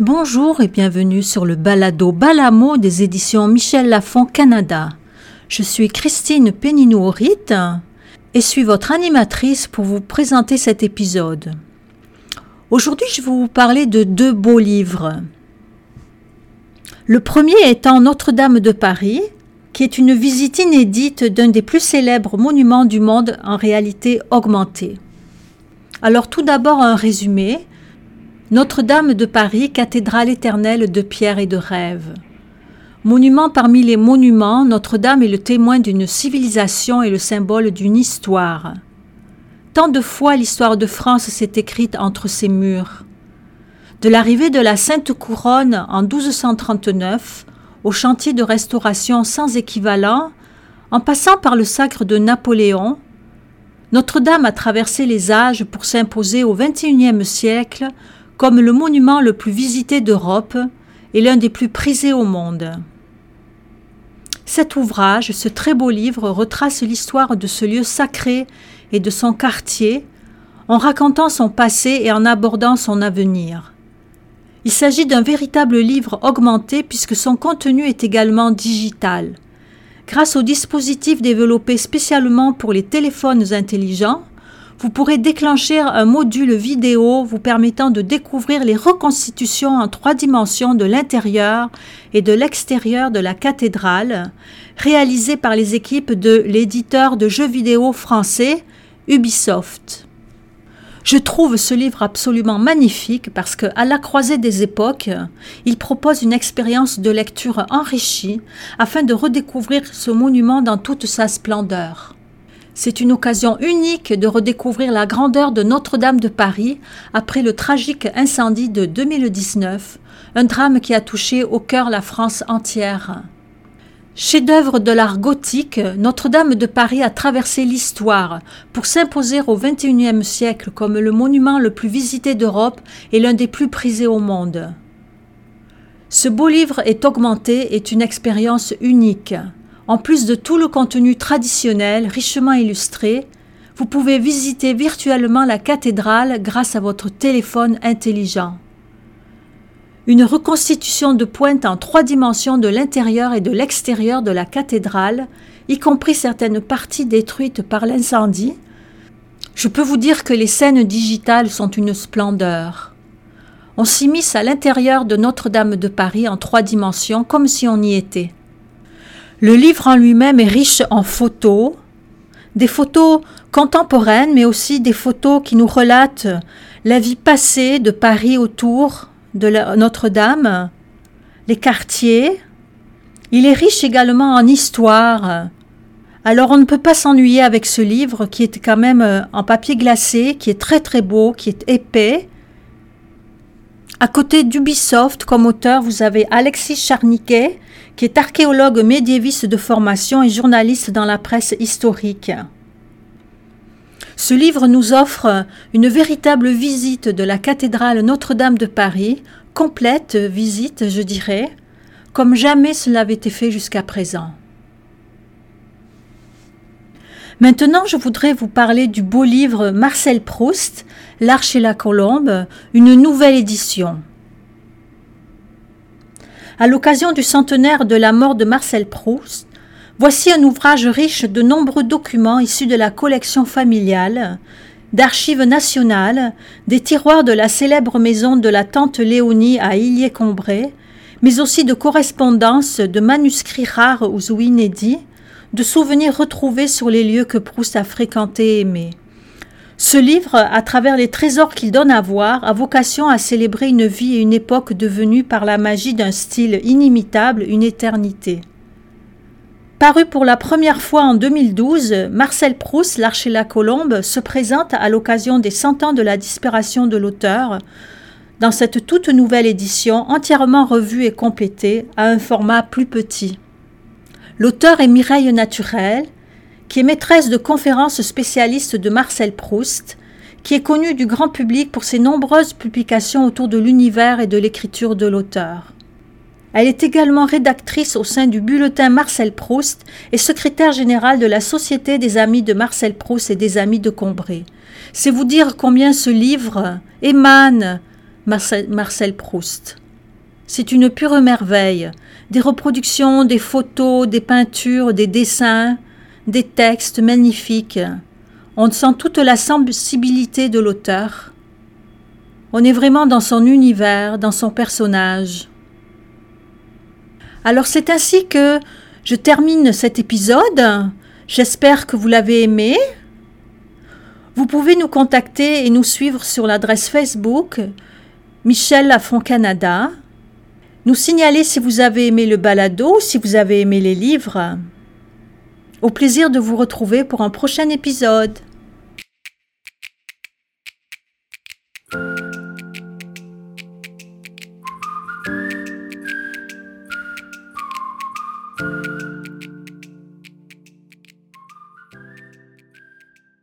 Bonjour et bienvenue sur le balado Balamo des éditions Michel Lafon Canada. Je suis Christine Péninou-Horit et suis votre animatrice pour vous présenter cet épisode. Aujourd'hui, je vais vous parler de deux beaux livres. Le premier étant Notre-Dame de Paris, qui est une visite inédite d'un des plus célèbres monuments du monde en réalité augmentée. Alors tout d'abord un résumé. Notre-Dame de Paris, cathédrale éternelle de pierre et de rêve. Monument parmi les monuments, Notre-Dame est le témoin d'une civilisation et le symbole d'une histoire. Tant de fois l'histoire de France s'est écrite entre ses murs. De l'arrivée de la Sainte Couronne en 1239 au chantier de restauration sans équivalent, en passant par le sacre de Napoléon, Notre-Dame a traversé les âges pour s'imposer au XXIe siècle comme le monument le plus visité d'Europe et l'un des plus prisés au monde. Cet ouvrage, ce très beau livre, retrace l'histoire de ce lieu sacré et de son quartier, en racontant son passé et en abordant son avenir. Il s'agit d'un véritable livre augmenté puisque son contenu est également digital. Grâce au dispositif développé spécialement pour les téléphones intelligents, vous pourrez déclencher un module vidéo vous permettant de découvrir les reconstitutions en trois dimensions de l'intérieur et de l'extérieur de la cathédrale, réalisées par les équipes de l'éditeur de jeux vidéo français Ubisoft. Je trouve ce livre absolument magnifique parce que, à la croisée des époques, il propose une expérience de lecture enrichie afin de redécouvrir ce monument dans toute sa splendeur. C'est une occasion unique de redécouvrir la grandeur de Notre-Dame de Paris après le tragique incendie de 2019, un drame qui a touché au cœur la France entière. Chef-d'œuvre de l'art gothique, Notre-Dame de Paris a traversé l'histoire pour s'imposer au XXIe siècle comme le monument le plus visité d'Europe et l'un des plus prisés au monde. Ce beau livre est augmenté est une expérience unique. En plus de tout le contenu traditionnel richement illustré, vous pouvez visiter virtuellement la cathédrale grâce à votre téléphone intelligent. Une reconstitution de pointe en trois dimensions de l'intérieur et de l'extérieur de la cathédrale, y compris certaines parties détruites par l'incendie. Je peux vous dire que les scènes digitales sont une splendeur. On s'immisce à l'intérieur de Notre-Dame de Paris en trois dimensions comme si on y était. Le livre en lui-même est riche en photos, des photos contemporaines, mais aussi des photos qui nous relatent la vie passée de Paris autour de Notre-Dame, les quartiers. Il est riche également en histoire. Alors on ne peut pas s'ennuyer avec ce livre qui est quand même euh, en papier glacé, qui est très très beau, qui est épais. À côté d'Ubisoft comme auteur, vous avez Alexis Charniquet, qui est archéologue médiéviste de formation et journaliste dans la presse historique. Ce livre nous offre une véritable visite de la cathédrale Notre-Dame de Paris, complète visite, je dirais, comme jamais cela avait été fait jusqu'à présent. Maintenant, je voudrais vous parler du beau livre Marcel Proust, L'Arche et la Colombe, une nouvelle édition. À l'occasion du centenaire de la mort de Marcel Proust, voici un ouvrage riche de nombreux documents issus de la collection familiale, d'archives nationales, des tiroirs de la célèbre maison de la tante Léonie à Illier-Combray, mais aussi de correspondances, de manuscrits rares ou inédits, de souvenirs retrouvés sur les lieux que Proust a fréquentés et aimés. Ce livre, à travers les trésors qu'il donne à voir, a vocation à célébrer une vie et une époque devenues par la magie d'un style inimitable une éternité. Paru pour la première fois en 2012, Marcel Proust, L'Arche et la Colombe, se présente à l'occasion des cent ans de la disparition de l'auteur, dans cette toute nouvelle édition entièrement revue et complétée à un format plus petit. L'auteur est Mireille Naturel, qui est maîtresse de conférences spécialiste de Marcel Proust, qui est connue du grand public pour ses nombreuses publications autour de l'univers et de l'écriture de l'auteur. Elle est également rédactrice au sein du bulletin Marcel Proust et secrétaire générale de la Société des Amis de Marcel Proust et des Amis de Combray. C'est vous dire combien ce livre émane Marcel Proust. C'est une pure merveille. Des reproductions, des photos, des peintures, des dessins, des textes magnifiques. On sent toute la sensibilité de l'auteur. On est vraiment dans son univers, dans son personnage. Alors c'est ainsi que je termine cet épisode. J'espère que vous l'avez aimé. Vous pouvez nous contacter et nous suivre sur l'adresse Facebook Michel Lafont Canada. Nous signaler si vous avez aimé le balado, si vous avez aimé les livres. Au plaisir de vous retrouver pour un prochain épisode.